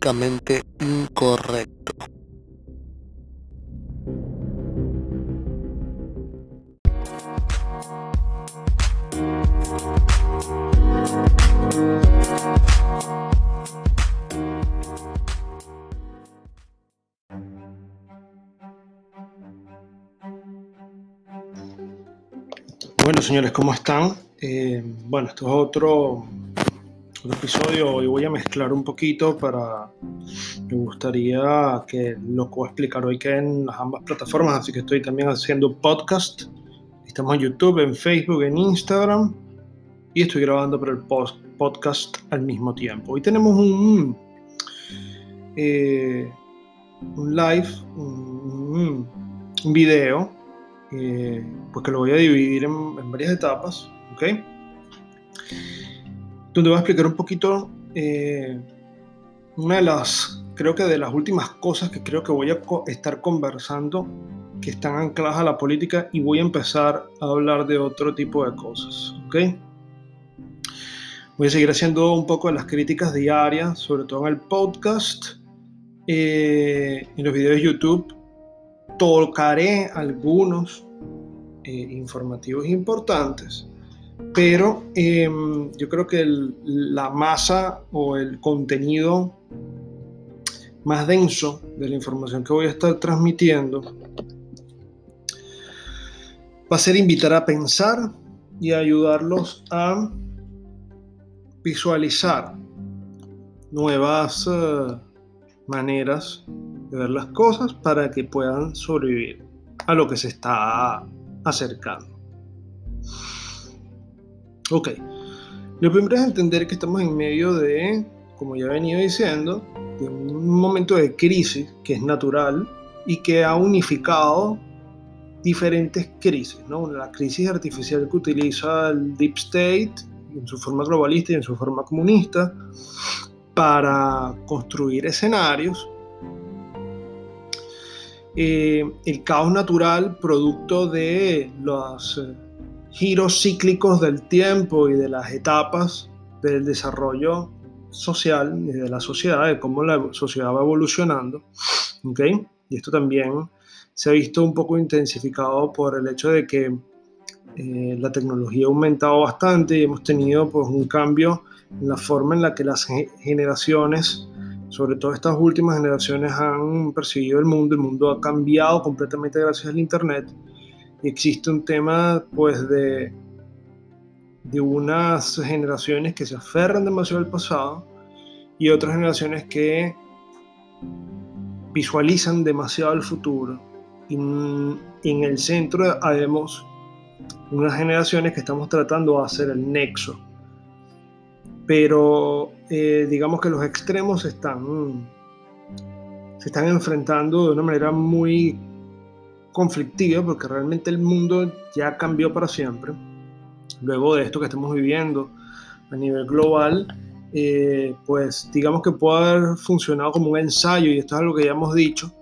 Políticamente incorrecto. Bueno, señores, ¿cómo están? Eh, bueno, esto es otro, otro episodio. Hoy voy a mezclar un poquito para. Me gustaría que lo que voy a explicar hoy quede en las ambas plataformas, así que estoy también haciendo podcast. Estamos en YouTube, en Facebook, en Instagram y estoy grabando para el post, podcast al mismo tiempo. Hoy tenemos un, eh, un live, un, un video eh, pues que lo voy a dividir en, varias etapas, ¿ok? Donde voy a explicar un poquito eh, una de las, creo que de las últimas cosas que creo que voy a estar conversando que están ancladas a la política y voy a empezar a hablar de otro tipo de cosas, ¿ok? Voy a seguir haciendo un poco de las críticas diarias, sobre todo en el podcast, eh, en los videos de YouTube tocaré algunos eh, informativos importantes, pero em, yo creo que la masa o el contenido más denso de la información que voy a estar transmitiendo va a ser invitar a pensar y ayudarlos a visualizar nuevas uh, maneras de ver las cosas para que puedan sobrevivir a lo que se está acercando. Ok, lo primero es entender que estamos en medio de, como ya he venido diciendo, de un momento de crisis que es natural y que ha unificado diferentes crisis, ¿no? La crisis artificial que utiliza el Deep State en su forma globalista y en su forma comunista para construir escenarios eh, el caos natural producto de los eh, giros cíclicos del tiempo y de las etapas del desarrollo social y de la sociedad, de cómo la sociedad va evolucionando. ¿okay? Y esto también se ha visto un poco intensificado por el hecho de que eh, la tecnología ha aumentado bastante y hemos tenido pues, un cambio en la forma en la que las generaciones sobre todo estas últimas generaciones han percibido el mundo, el mundo ha cambiado completamente gracias al Internet existe un tema pues de, de unas generaciones que se aferran demasiado al pasado y otras generaciones que visualizan demasiado el futuro. Y en el centro haremos unas generaciones que estamos tratando de hacer el nexo pero eh, digamos que los extremos están, se están enfrentando de una manera muy conflictiva porque realmente el mundo ya cambió para siempre. Luego de esto que estamos viviendo a nivel global, eh, pues digamos que puede haber funcionado como un ensayo, y esto es algo que ya hemos dicho,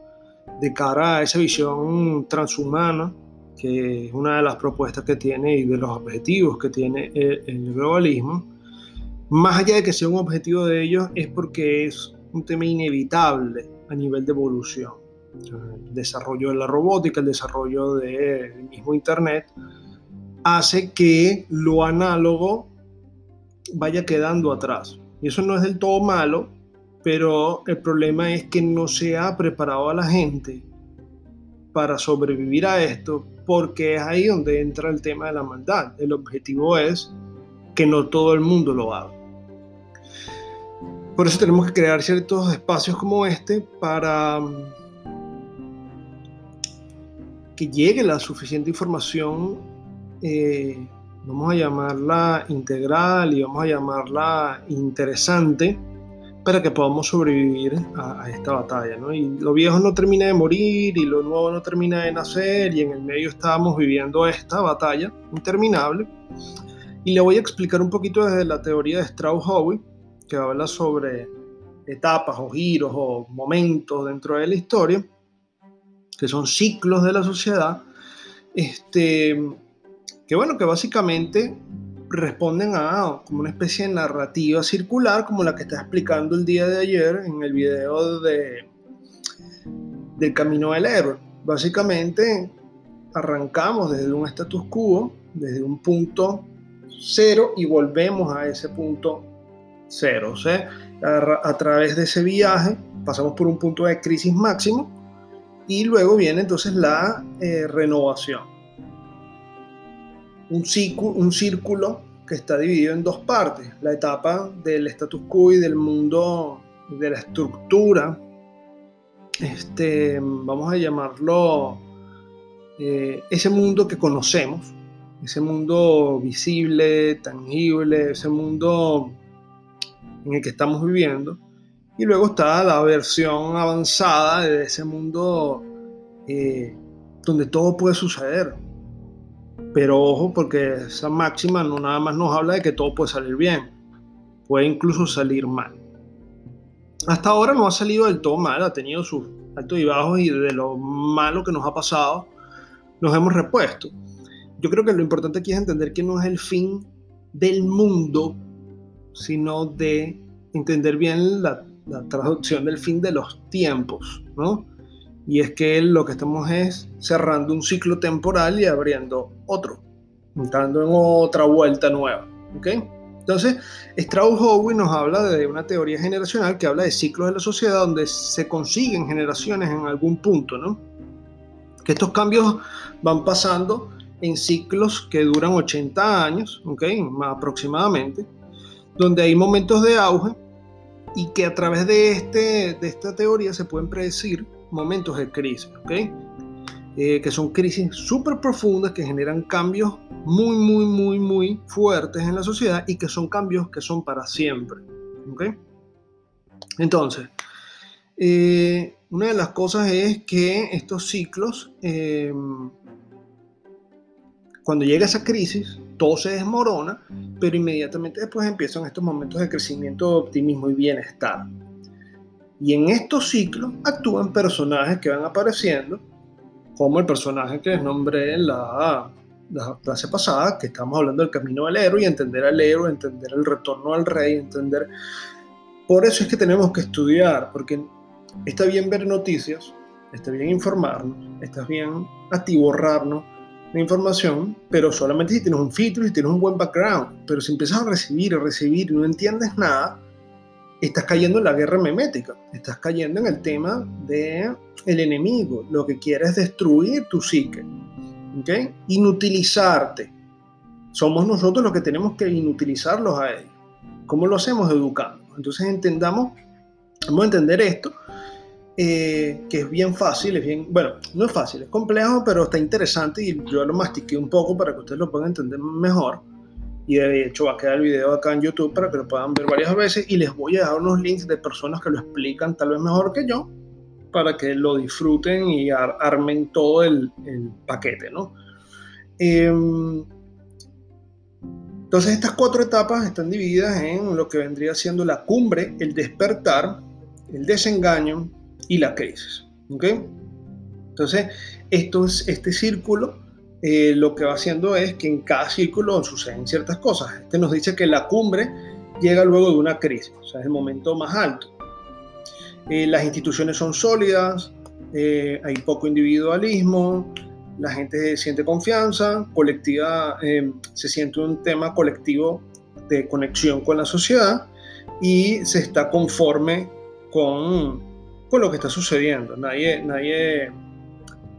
de cara a esa visión transhumana, que es una de las propuestas que tiene y de los objetivos que tiene el globalismo más allá de que sea un objetivo de ellos, es porque es un tema inevitable a nivel de evolución. El desarrollo de la robótica, el desarrollo del mismo Internet, hace que lo análogo vaya quedando atrás. Y eso no es del todo malo, pero el problema es que no se ha preparado a la gente para sobrevivir a esto, porque es ahí donde entra el tema de la maldad. El objetivo es que no todo el mundo lo haga. Por eso tenemos que crear ciertos espacios como este para que llegue la suficiente información, eh, vamos a llamarla integral y vamos a llamarla interesante, para que podamos sobrevivir a, esta batalla. Y lo viejo no termina de morir y lo nuevo no termina de nacer y en el medio estábamos viviendo esta batalla interminable. Y le voy a explicar un poquito desde la teoría de Strauss-Howe que habla sobre etapas o giros o momentos dentro de la historia, que son ciclos de la sociedad, este, que bueno, que básicamente responden a como una especie de narrativa circular como la que está explicando el día de ayer en el video de del camino del héroe. Básicamente arrancamos desde un status quo, desde un punto cero y volvemos a ese punto cero. O sea, a, través de ese viaje pasamos por un punto de crisis máximo y luego viene entonces la eh, renovación. Un círculo, un círculo que está dividido en dos partes, la etapa del status quo y del mundo, de la estructura, este, vamos a llamarlo, eh, ese mundo que conocemos, ese mundo visible, tangible, ese mundo en el que estamos viviendo. Y luego está la versión avanzada de ese mundo eh, donde todo puede suceder. Pero ojo, porque esa máxima no nada más nos habla de que todo puede salir bien, puede incluso salir mal. Hasta ahora no ha salido del todo mal, ha tenido sus altos y bajos y de lo malo que nos ha pasado, nos hemos repuesto. Yo creo que lo importante aquí es entender que no es el fin del mundo sino de entender bien la, traducción del fin de los tiempos, ¿no? Y es que lo que estamos es cerrando un ciclo temporal y abriendo otro, entrando en otra vuelta nueva, ¿ok? Entonces, Strauss-Howe nos habla de una teoría generacional que habla de ciclos de la sociedad donde se consiguen generaciones en algún punto, ¿no? Que estos cambios van pasando en ciclos que duran 80 años, ¿ok? Aproximadamente, donde hay momentos de auge y que a través de, este, de esta teoría se pueden predecir momentos de crisis. Eh, que son crisis súper profundas que generan cambios muy, muy, muy, muy fuertes en la sociedad y que son cambios que son para siempre. Entonces, eh, una de las cosas es que estos ciclos, eh, cuando llega esa crisis, todo se desmorona, pero inmediatamente después empiezan estos momentos de crecimiento, optimismo y bienestar. Y en estos ciclos actúan personajes que van apareciendo, como el personaje que les nombré en la, la clase pasada, que estamos hablando del camino del héroe y entender al héroe, entender el retorno al rey, entender... Por eso es que tenemos que estudiar, porque está bien ver noticias, está bien informarnos, está bien atiborrarnos la información, pero solamente si tienes un filtro y tienes un buen background. Pero si empiezas a recibir, a recibir y no entiendes nada, estás cayendo en la guerra memética, estás cayendo en el tema de el enemigo, lo que quiere es destruir tu psique, ¿okay? inutilizarte. Somos nosotros los que tenemos que inutilizarlos a ellos. ¿Cómo lo hacemos? Educando. Entonces entendamos, vamos a entender esto eh, que es bien fácil, es bien, bueno, no es fácil, es complejo, pero está interesante y yo lo mastiqué un poco para que ustedes lo puedan entender mejor. Y de hecho va a quedar el video acá en YouTube para que lo puedan ver varias veces y les voy a dar unos links de personas que lo explican tal vez mejor que yo para que lo disfruten y armen todo el, el paquete, ¿no? Em, entonces estas cuatro etapas están divididas en lo que vendría siendo la cumbre, el despertar, el desengaño, y la crisis. ¿ok? Entonces, esto es, este círculo eh, lo que va haciendo es que en cada círculo suceden ciertas cosas. Este nos dice que la cumbre llega luego de una crisis, o sea, es el momento más alto. Eh, las instituciones son sólidas, eh, hay poco individualismo, la gente siente confianza, colectiva, se siente un tema colectivo de conexión con la sociedad y se está conforme con con lo que está sucediendo. Nadie, nadie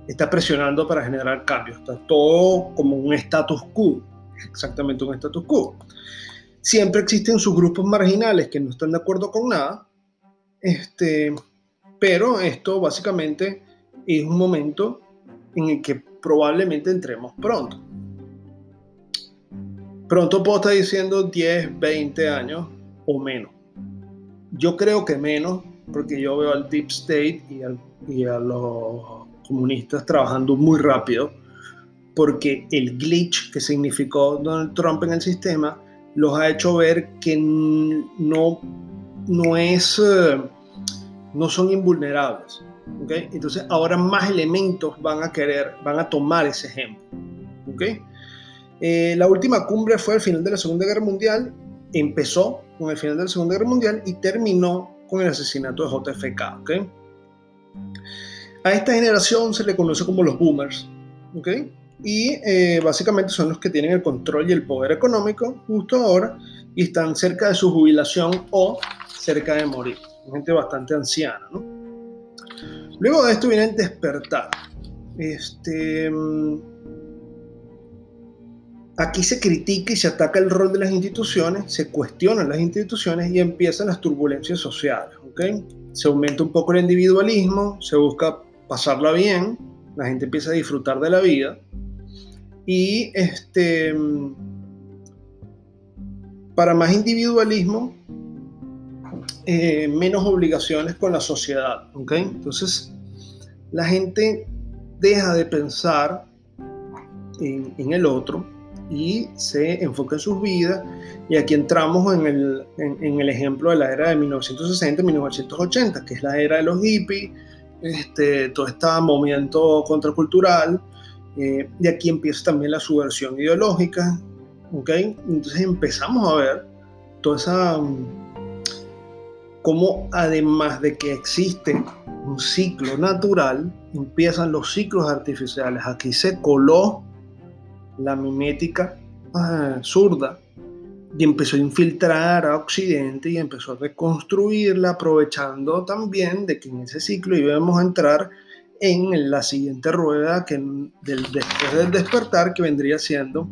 está presionando para generar cambios. Está todo como un status quo, exactamente un status quo. Siempre existen sus grupos marginales que no están de acuerdo con nada, este, pero esto básicamente es un momento en el que probablemente entremos pronto. Pronto puedo estar diciendo 10, 20 años o menos. Yo creo que menos porque yo veo al Deep State y, a los comunistas trabajando muy rápido, porque el glitch que significó Donald Trump en el sistema los ha hecho ver que no, no es, eh, no son invulnerables. ¿okay? Entonces ahora más elementos van a querer, van a tomar ese ejemplo. ¿okay? Eh, la última cumbre fue al final de la Segunda Guerra Mundial, empezó con el final de la Segunda Guerra Mundial y terminó con el asesinato de JFK. ¿okay? A esta generación se le conoce como los boomers. ¿okay? Y eh, básicamente son los que tienen el control y el poder económico justo ahora y están cerca de su jubilación o cerca de morir. Gente bastante anciana. ¿no? Luego de esto viene el despertar. Este, mm, aquí se critica y se ataca el rol de las instituciones, se cuestionan las instituciones y empiezan las turbulencias sociales. Se aumenta un poco el individualismo, se busca pasarla bien, la gente empieza a disfrutar de la vida y este, para más individualismo, eh, menos obligaciones con la sociedad. Entonces, la gente deja de pensar en, el otro y se enfoca en sus vidas. Y aquí entramos en el, en, el ejemplo de la era de 1960-1980, que es la era de los hippies, este, todo este movimiento contracultural. Eh, y aquí empieza también la subversión ideológica. ¿okay? Entonces empezamos a ver toda esa... Cómo además de que existe un ciclo natural, empiezan los ciclos artificiales. Aquí se coló la mimética ah, zurda y empezó a infiltrar a Occidente y empezó a reconstruirla, aprovechando también de que en ese ciclo íbamos a entrar en la siguiente rueda que del, después del despertar, que vendría siendo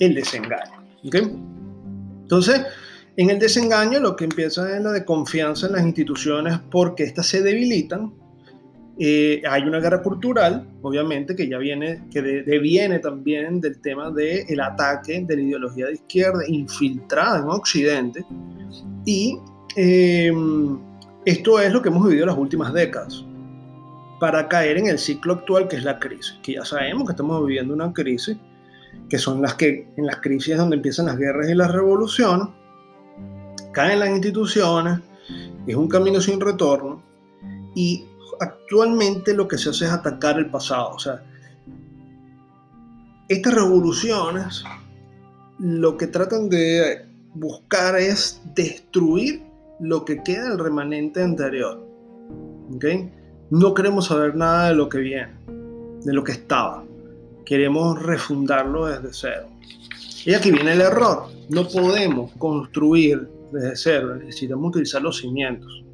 el desengaño. Entonces, en el desengaño lo que empieza es la de confianza en las instituciones porque éstas se debilitan. Eh, hay una guerra cultural, obviamente, que ya viene, que deviene también del tema del ataque de la ideología de izquierda infiltrada en Occidente. Y em, esto es lo que hemos vivido las últimas décadas para caer en el ciclo actual que es la crisis, que ya sabemos que estamos viviendo una crisis, que son las que en las crisis donde empiezan las guerras y las revoluciones, caen las instituciones, es un camino sin retorno y actualmente lo que se hace es atacar el pasado. O sea, estas revoluciones lo que tratan de buscar es destruir lo que queda del remanente anterior. ¿okay? No queremos saber nada de lo que viene, de lo que estaba. Queremos refundarlo desde cero. Y aquí viene el error. No podemos construir desde cero, necesitamos utilizar los cimientos.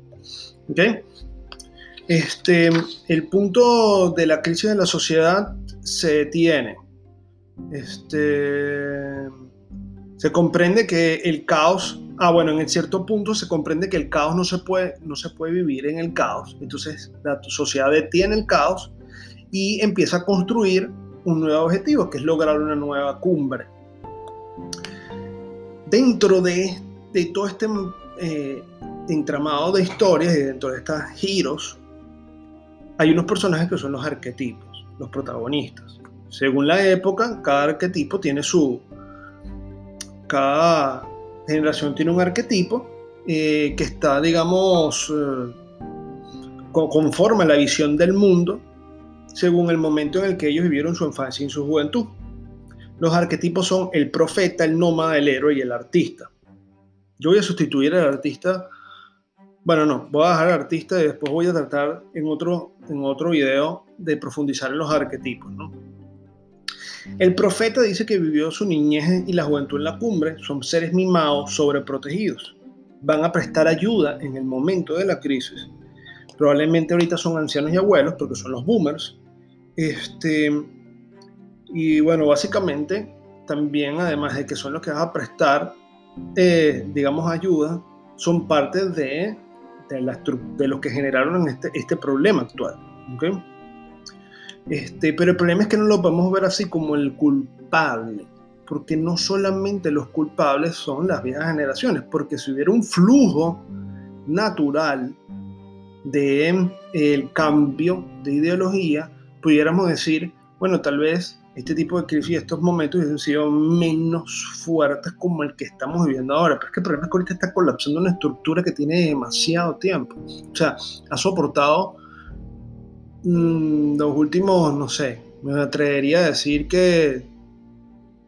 ¿Ok? Este, el punto de la crisis de la sociedad se detiene. Este, se comprende que el caos, ah bueno, en cierto punto se comprende que el caos no se puede, no se puede vivir en el caos. Entonces la sociedad detiene el caos y empieza a construir un nuevo objetivo, que es lograr una nueva cumbre. Dentro de de todo este eh, entramado de historias y dentro de estos giros, hay unos personajes que son los arquetipos, los protagonistas. Según la época, cada arquetipo tiene su... Cada generación tiene un arquetipo eh, que está, digamos, eh, conforme a la visión del mundo según el momento en el que ellos vivieron su infancia y su juventud. Los arquetipos son el profeta, el nómada, el héroe y el artista. Yo voy a sustituir al artista. Bueno, no, voy a dejar al artista y después voy a tratar en otro, en otro video de profundizar en los arquetipos. ¿no? El profeta dice que vivió su niñez y la juventud en la cumbre, son seres mimados, sobreprotegidos. Van a prestar ayuda en el momento de la crisis. Probablemente ahorita son ancianos y abuelos porque son los boomers. Este, y bueno, básicamente también, además de que son los que van a prestar eh, digamos, ayuda, son parte de, de, los que generaron este, este problema actual. ¿okay? Este, pero el problema es que no lo podemos ver así como el culpable, porque no solamente los culpables son las viejas generaciones, porque si hubiera un flujo natural de el cambio de ideología, pudiéramos decir, bueno, tal vez este tipo de crisis, estos momentos han sido menos fuertes como el que estamos viviendo ahora. Pero es que el problema es que ahorita está colapsando una estructura que tiene demasiado tiempo. O sea, ha soportado mmm, los últimos, no sé, me atrevería a decir que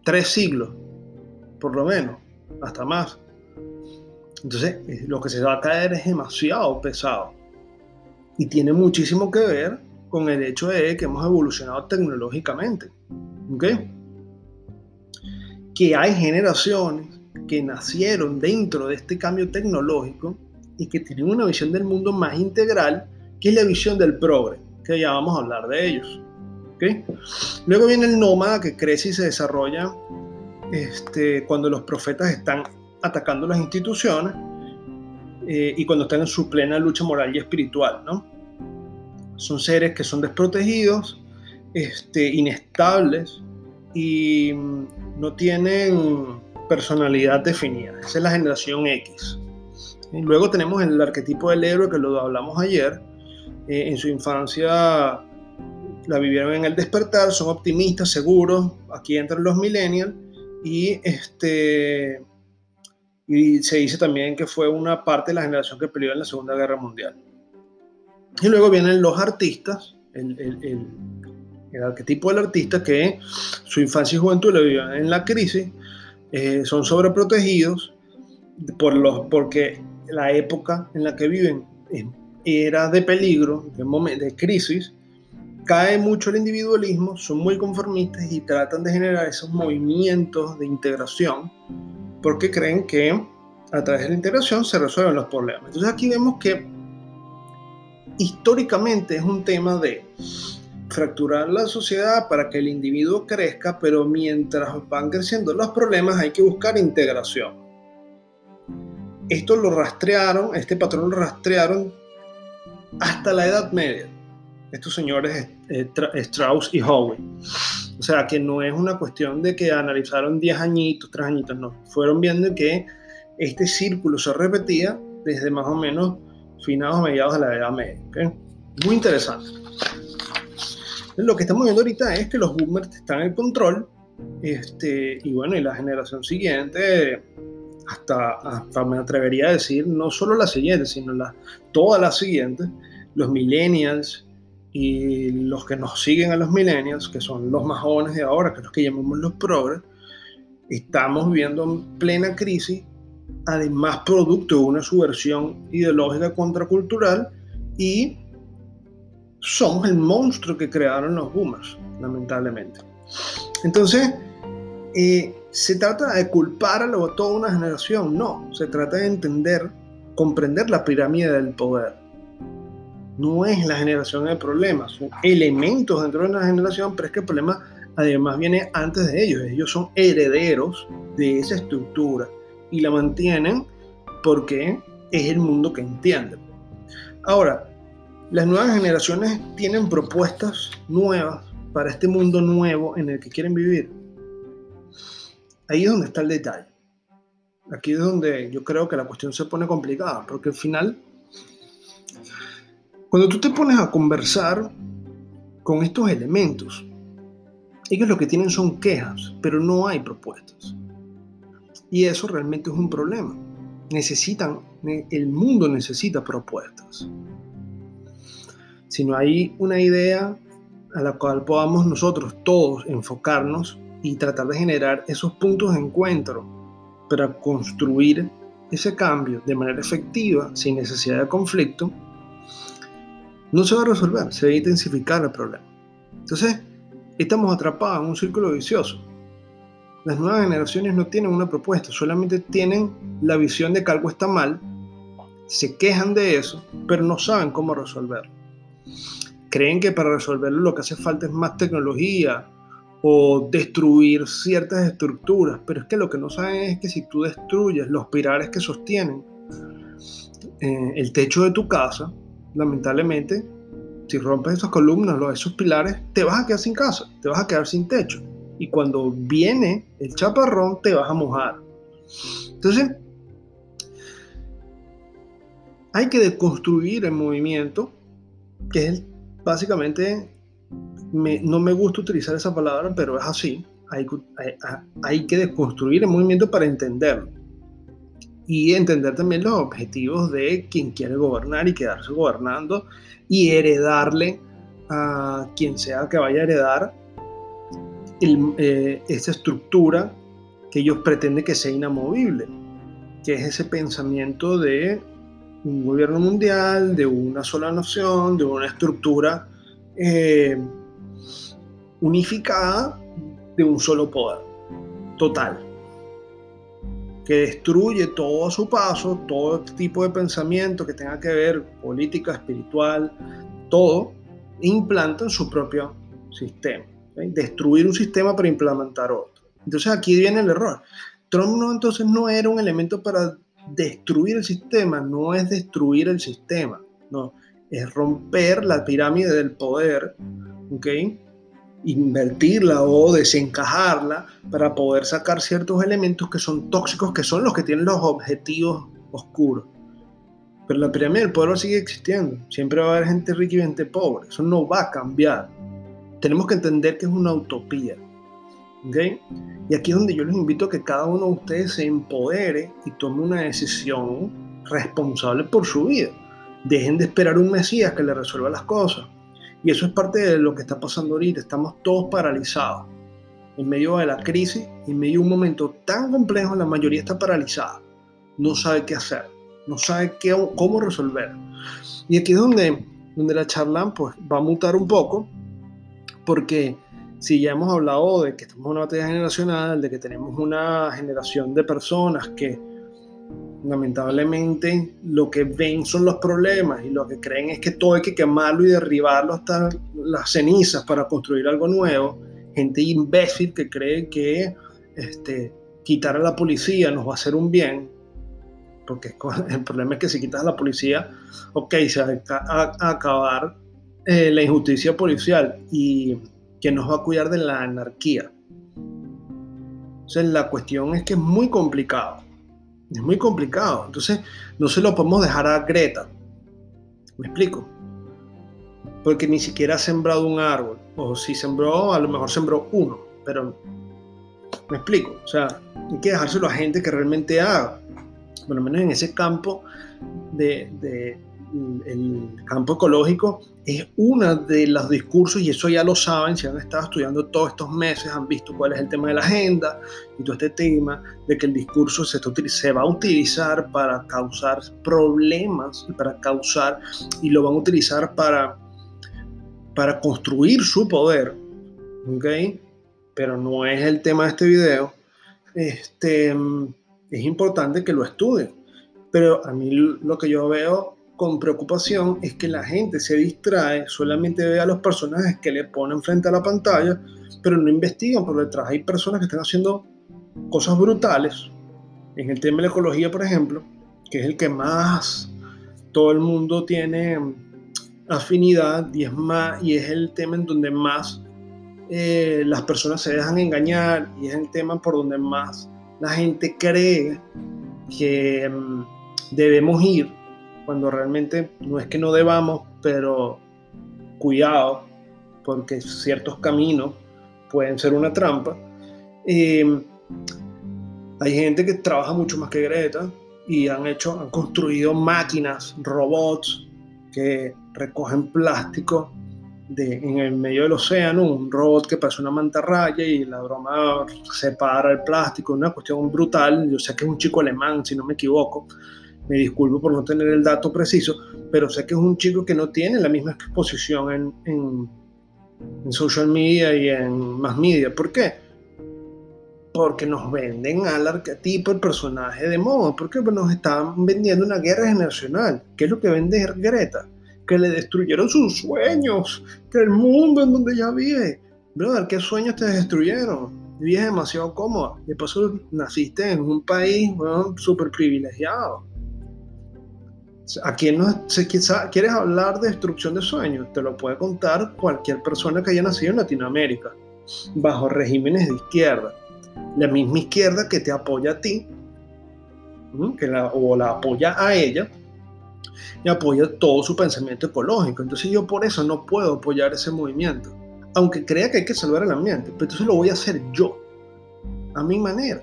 tres siglos, por lo menos, hasta más. Entonces, eh, lo que se va a caer es demasiado pesado. Y tiene muchísimo que ver con el hecho de que hemos evolucionado tecnológicamente. ¿Ok? Que hay generaciones que nacieron dentro de este cambio tecnológico y que tienen una visión del mundo más integral, que es la visión del progre, que ya vamos a hablar de ellos. ¿Okay? Luego viene el nómada que crece y se desarrolla este, cuando los profetas están atacando las instituciones eh, y cuando están en su plena lucha moral y espiritual. ¿no? Son seres que son desprotegidos, este, inestables y mm, no tienen personalidad definida. Esa es la generación X. Y luego tenemos el arquetipo del héroe que lo hablamos ayer. Eh, en su infancia la vivieron en el despertar, son optimistas, seguros. Aquí entran los millennials y este y se dice también que fue una parte de la generación que peleó en la Segunda Guerra Mundial. Y luego vienen los artistas, el, el, el, arquetipo del artista que su infancia y juventud la vivieron en la crisis, eh, son sobreprotegidos por los, porque la época en la que viven era de peligro, de, de crisis, cae mucho el individualismo, son muy conformistas y tratan de generar esos movimientos de integración porque creen que a través de la integración se resuelven los problemas. Entonces aquí vemos que históricamente es un tema de fracturar la sociedad para que el individuo crezca, pero mientras van creciendo los problemas hay que buscar integración. Esto lo rastrearon, este patrón lo rastrearon hasta la Edad Media. Estos señores eh, Strauss y Howe. O sea, que no es una cuestión de que analizaron 10 añitos, 3 añitos, no. Fueron viendo que este círculo se repetía desde más o menos finados a mediados de la Edad Media. Muy interesante. Lo que estamos viendo ahorita es que los boomers están en control este, y bueno, y la generación siguiente, hasta, hasta me atrevería a decir, no solo la siguiente, sino la, todas las siguientes, los millennials y los que nos siguen a los millennials, que son los más jóvenes de ahora, que es los que llamamos los progres, estamos viviendo en plena crisis, además producto de una subversión ideológica contracultural y somos el monstruo que crearon los boomers, lamentablemente. Entonces, eh, ¿se trata de culpar a toda una generación? No, se trata de entender, comprender la pirámide del poder. No es la generación el problema, son elementos dentro de una generación, pero es que el problema además viene antes de ellos. Ellos son herederos de esa estructura y la mantienen porque es el mundo que entienden. Ahora, las nuevas generaciones tienen propuestas nuevas para este mundo nuevo en el que quieren vivir. Ahí es donde está el detalle. Aquí es donde yo creo que la cuestión se pone complicada, porque al final, cuando tú te pones a conversar con estos elementos, ellos lo que tienen son quejas, pero no hay propuestas. Y eso realmente es un problema. Necesitan, el mundo necesita propuestas. Si no hay una idea a la cual podamos nosotros todos enfocarnos y tratar de generar esos puntos de encuentro para construir ese cambio de manera efectiva, sin necesidad de conflicto, no se va a resolver, se va a intensificar el problema. Entonces, estamos atrapados en un círculo vicioso. Las nuevas generaciones no tienen una propuesta, solamente tienen la visión de que algo está mal, se quejan de eso, pero no saben cómo resolverlo creen que para resolverlo lo que hace falta es más tecnología o destruir ciertas estructuras, pero es que lo que no saben es que si tú destruyes los pilares que sostienen eh, el techo de tu casa, lamentablemente, si rompes esas columnas, esos pilares, te vas a quedar sin casa, te vas a quedar sin techo. Y cuando viene el chaparrón, te vas a mojar. Entonces, hay que deconstruir el movimiento, que es básicamente, no me gusta utilizar esa palabra, pero es así. Hay, que desconstruir el movimiento para entenderlo. Y entender también los objetivos de quien quiere gobernar y quedarse gobernando y heredarle a quien sea que vaya a heredar eh, esa estructura que ellos pretenden que sea inamovible, que es ese pensamiento de un gobierno mundial, de una sola nación, de una estructura eh, unificada de un solo poder, total, que destruye todo a su paso, todo tipo de pensamiento que tenga que ver política, espiritual, todo, e implanta en su propio sistema. Destruir un sistema para implementar otro. Entonces aquí viene el error. Trump no, entonces no era un elemento para destruir el sistema, no es destruir el sistema, no, es romper la pirámide del poder, ¿ok? invertirla o desencajarla para poder sacar ciertos elementos que son tóxicos, que son los que tienen los objetivos oscuros. Pero la pirámide del poder sigue existiendo. Siempre va a haber gente rica y gente pobre. Eso no va a cambiar. Tenemos que entender que es una utopía. ¿okay? Y aquí es donde yo les invito a que cada uno de ustedes se empodere y tome una decisión responsable por su vida. Dejen de esperar un Mesías que le resuelva las cosas. Y eso es parte de lo que está pasando ahorita. Estamos todos paralizados. En medio de la crisis, en medio de un momento tan complejo, la mayoría está paralizada. No sabe qué hacer. No sabe qué, cómo resolver. Y aquí es donde, donde la charla pues, va a mutar un poco. Porque si ya hemos hablado de que estamos en una batalla generacional, de que tenemos una generación de personas que lamentablemente lo que ven son los problemas y lo que creen es que todo hay que quemarlo y derribarlo hasta las cenizas para construir algo nuevo. Gente imbécil que cree que este, quitar a la policía nos va a hacer un bien, porque el problema es que si quitas a la policía, ok, se va a, acabar eh, la injusticia policial y que nos va a cuidar de la anarquía. Entonces la cuestión es que es muy complicado es muy complicado. Entonces, no se lo podemos dejar a Greta. ¿Me explico? Porque ni siquiera ha sembrado un árbol. O si sembró, a lo mejor sembró uno. Pero, ¿me explico? O sea, hay que dejárselo a gente que realmente haga. Por lo menos en ese campo de, de el campo ecológico es uno de los discursos, y eso ya lo saben, si han estado estudiando todos estos meses, han visto cuál es el tema de la agenda y todo este tema de que el discurso se, se va a utilizar para causar problemas y para causar, y lo van a utilizar para, para construir su poder, ¿ok? Pero no es el tema de este video. Este, es importante que lo estudien. Pero a mí lo que yo veo con preocupación es que la gente se distrae, solamente ve a los personajes que le ponen frente a la pantalla, pero no investigan por detrás. Hay personas que están haciendo cosas brutales. En el tema de la ecología, por ejemplo, que es el que más todo el mundo tiene afinidad y es, más, y es el tema en donde más eh, las personas se dejan engañar y es el tema por donde más la gente cree que mm, debemos ir cuando realmente no es que no debamos, pero cuidado, porque ciertos caminos pueden ser una trampa. Em, hay gente que trabaja mucho más que Greta y han hecho, han construido máquinas, robots que recogen plástico de, en el medio del océano, un robot que parece una mantarraya y la broma separa el plástico, una cuestión brutal. Yo sé que es un chico alemán, si no me equivoco, me disculpo por no tener el dato preciso, pero sé que es un chico que no tiene la misma exposición en, en, social media y en más media. ¿Por qué? Porque nos venden al arquetipo, el personaje de moda. Porque nos están vendiendo una guerra generacional. ¿Qué es lo que vende Greta? Que le destruyeron sus sueños, que el mundo en donde ella vive. Brother, ¿qué sueños te destruyeron? Vives demasiado cómoda. De paso, naciste en un país súper privilegiado ¿A quién no, se, quieres hablar de destrucción de sueños? Te lo puede contar cualquier persona que haya nacido en Latinoamérica, bajo regímenes de izquierda. La misma izquierda que te apoya a ti, que la, o la apoya a ella, y apoya todo su pensamiento ecológico. Entonces yo por eso no puedo apoyar ese movimiento, aunque crea que hay que salvar el ambiente, pero entonces lo voy a hacer yo, a mi manera.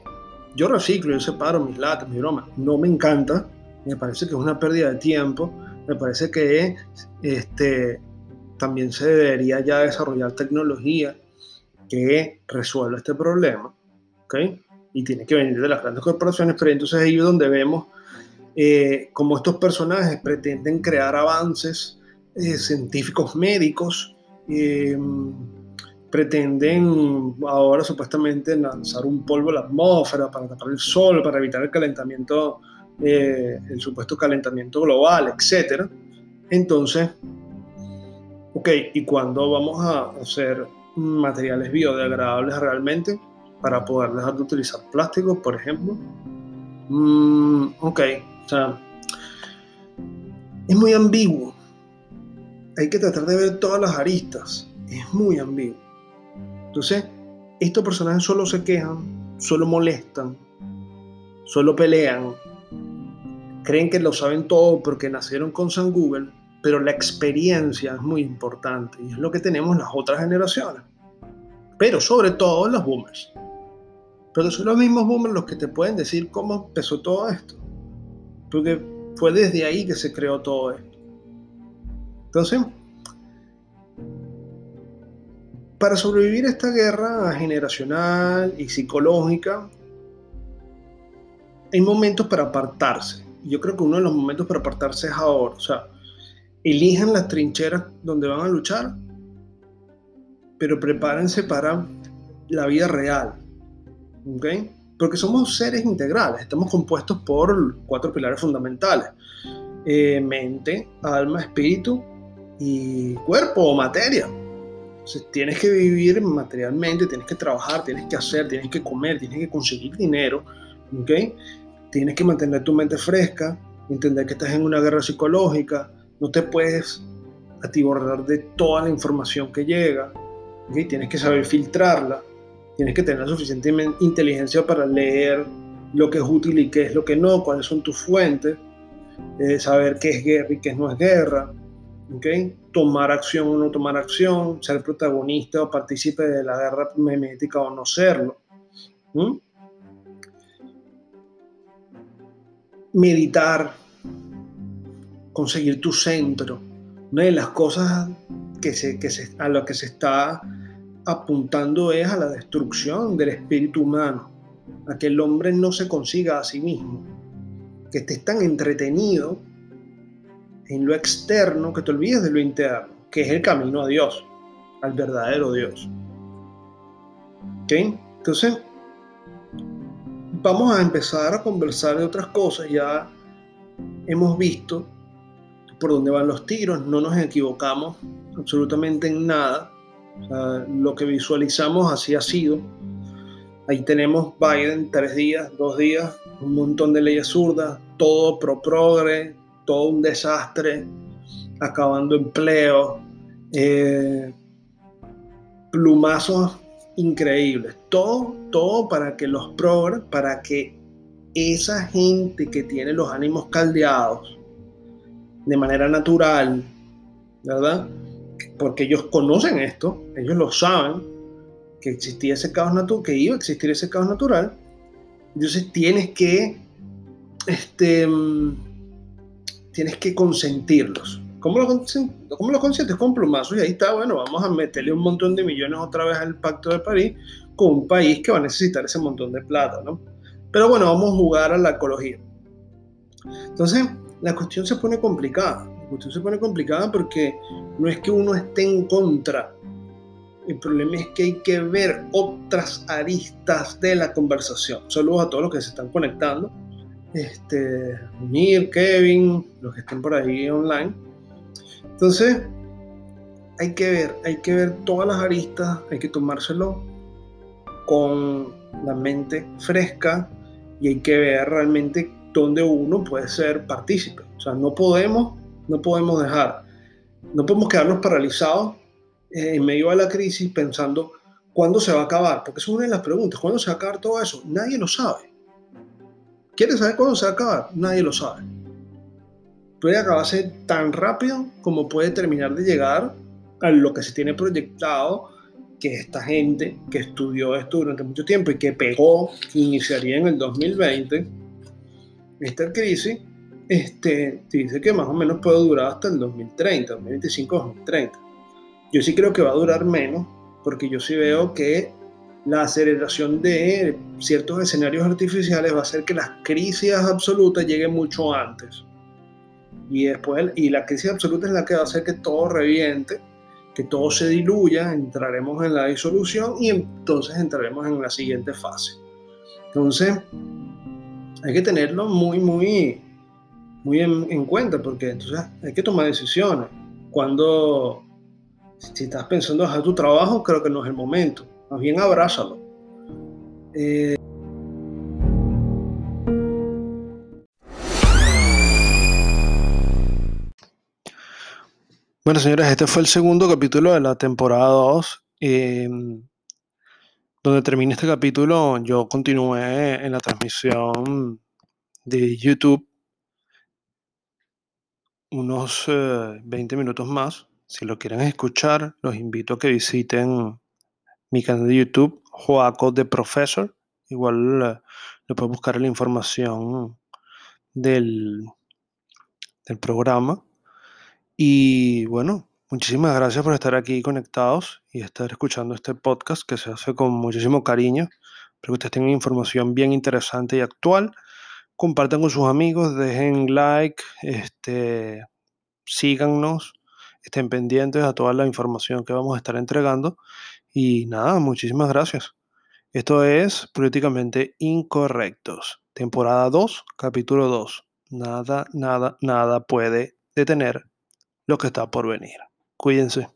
Yo reciclo, yo separo mis latas, mi broma. No me encanta, me parece que es una pérdida de tiempo, me parece que este, también se debería ya desarrollar tecnología que resuelva este problema, ¿ok? Y tiene que venir de las grandes corporaciones, pero entonces ahí es donde vemos eh, cómo estos personajes pretenden crear avances eh, científicos médicos, eh, pretenden ahora supuestamente lanzar un polvo a la atmósfera para tapar el sol, para evitar el calentamiento, eh, el supuesto calentamiento global, etc. Entonces, ok, ¿y cuándo vamos a hacer materiales biodegradables realmente para poder dejar de utilizar plástico, por ejemplo? Mm, ok, o sea, es muy ambiguo. Hay que tratar de ver todas las aristas. Es muy ambiguo. Entonces, estos personajes solo se quejan, solo molestan, solo pelean, creen que lo saben todo porque nacieron con San Google, pero la experiencia es muy importante y es lo que tenemos las otras generaciones. Pero sobre todo los boomers. Pero son los mismos boomers los que te pueden decir cómo empezó todo esto. Porque fue desde ahí que se creó todo esto. Entonces, para sobrevivir a esta guerra generacional y psicológica, hay momentos para apartarse. Yo creo que uno de los momentos para apartarse es ahora. O sea, elijan las trincheras donde van a luchar, pero prepárense para la vida real. ¿Ok? Porque somos seres integrales, estamos compuestos por cuatro pilares fundamentales. Eh, mente, alma, espíritu y cuerpo o materia. Entonces tienes que vivir materialmente, tienes que trabajar, tienes que hacer, tienes que comer, tienes que conseguir dinero, ¿ok? Tienes que mantener tu mente fresca, entender que estás en una guerra psicológica, no te puedes atiborrar de toda la información que llega, ¿ok? Tienes que saber filtrarla, tienes que tener suficiente inteligencia para leer lo que es útil y qué es lo que no, cuáles son tus fuentes, eh, saber qué es guerra y qué no es guerra, ¿okay? tomar acción o no tomar acción, ser protagonista o partícipe de la guerra memética o no serlo. Meditar, conseguir tu centro. Una de las cosas que se, que se, a lo que se está apuntando es a la destrucción del espíritu humano, a que el hombre no se consiga a sí mismo, que esté tan entretenido en lo externo que te olvides de lo interno, que es el camino a Dios, al verdadero Dios. ¿Ok? Entonces, vamos a empezar a conversar de otras cosas. Ya hemos visto por dónde van los tiros, no nos equivocamos absolutamente en nada. lo que visualizamos así ha sido. Ahí tenemos Biden, tres días, dos días, un montón de leyes zurdas, todo pro progre, todo un desastre, acabando empleo, eh, plumazos increíbles, todo, todo para que los progres, para que esa gente que tiene los ánimos caldeados de manera natural, ¿verdad? Porque ellos conocen esto, ellos lo saben, que existía ese caos natural, que iba a existir ese caos natural. Entonces tienes que, este, tienes que consentirlos. ¿Cómo lo, ¿Cómo consientes? Con plumazos y ahí está, bueno, vamos a meterle un montón de millones otra vez al Pacto de París con un país que va a necesitar ese montón de plata, ¿no? Pero bueno, vamos a jugar a la ecología. Entonces, la cuestión se pone complicada. La cuestión se pone complicada porque no es que uno esté en contra. El problema es que hay que ver otras aristas de la conversación. Saludos a todos los que se están conectando este, Mir, Kevin, los que estén por ahí online. Entonces, hay que ver, hay que ver todas las aristas, hay que tomárselo con la mente fresca y hay que ver realmente dónde uno puede ser partícipe. O sea, no podemos, no podemos dejar, no podemos quedarnos paralizados eh, en medio de la crisis pensando cuándo se va a acabar, porque es una de las preguntas, ¿cuándo se va a acabar todo eso? Nadie lo sabe. ¿Quieres saber cuándo se va a acabar? Nadie lo sabe. Puede acabarse tan rápido como puede terminar de llegar a lo que se tiene proyectado que esta gente que estudió esto durante mucho tiempo y que pegó, que iniciaría en el 2020, esta crisis, este, dice que más o menos puede durar hasta el 2030, 2025, 2030. Yo sí creo que va a durar menos, porque yo sí veo que la aceleración de ciertos escenarios artificiales va a hacer que las crisis absolutas lleguen mucho antes. Y después, y la crisis absoluta es la que va a hacer que todo reviente, que todo se diluya, entraremos en la disolución y entonces entraremos en la siguiente fase. Entonces, hay que tenerlo muy, muy, muy en, cuenta, porque entonces hay que tomar decisiones. Cuando, si estás pensando dejar tu trabajo, creo que no es el momento. Más bien abrázalo. Eh, bueno, señores, este fue el segundo capítulo de la temporada 2. Em, donde termina este capítulo, yo continué en la transmisión de YouTube unos 20 eh, minutos más. Si lo quieren escuchar, los invito a que visiten mi canal de YouTube, Joaco de Professor. Igual eh, lo pueden buscar en la información del, del programa. Y bueno, muchísimas gracias por estar aquí conectados y estar escuchando este podcast que se hace con muchísimo cariño. Espero que ustedes tengan información bien interesante y actual compartan con sus amigos, dejen like, este, síganos, estén pendientes a toda la información que vamos a estar entregando. Y nada, muchísimas gracias. Esto es Políticamente Incorrectos, temporada 2, capítulo 2. Nada, nada, nada puede detener lo que está por venir. Cuídense.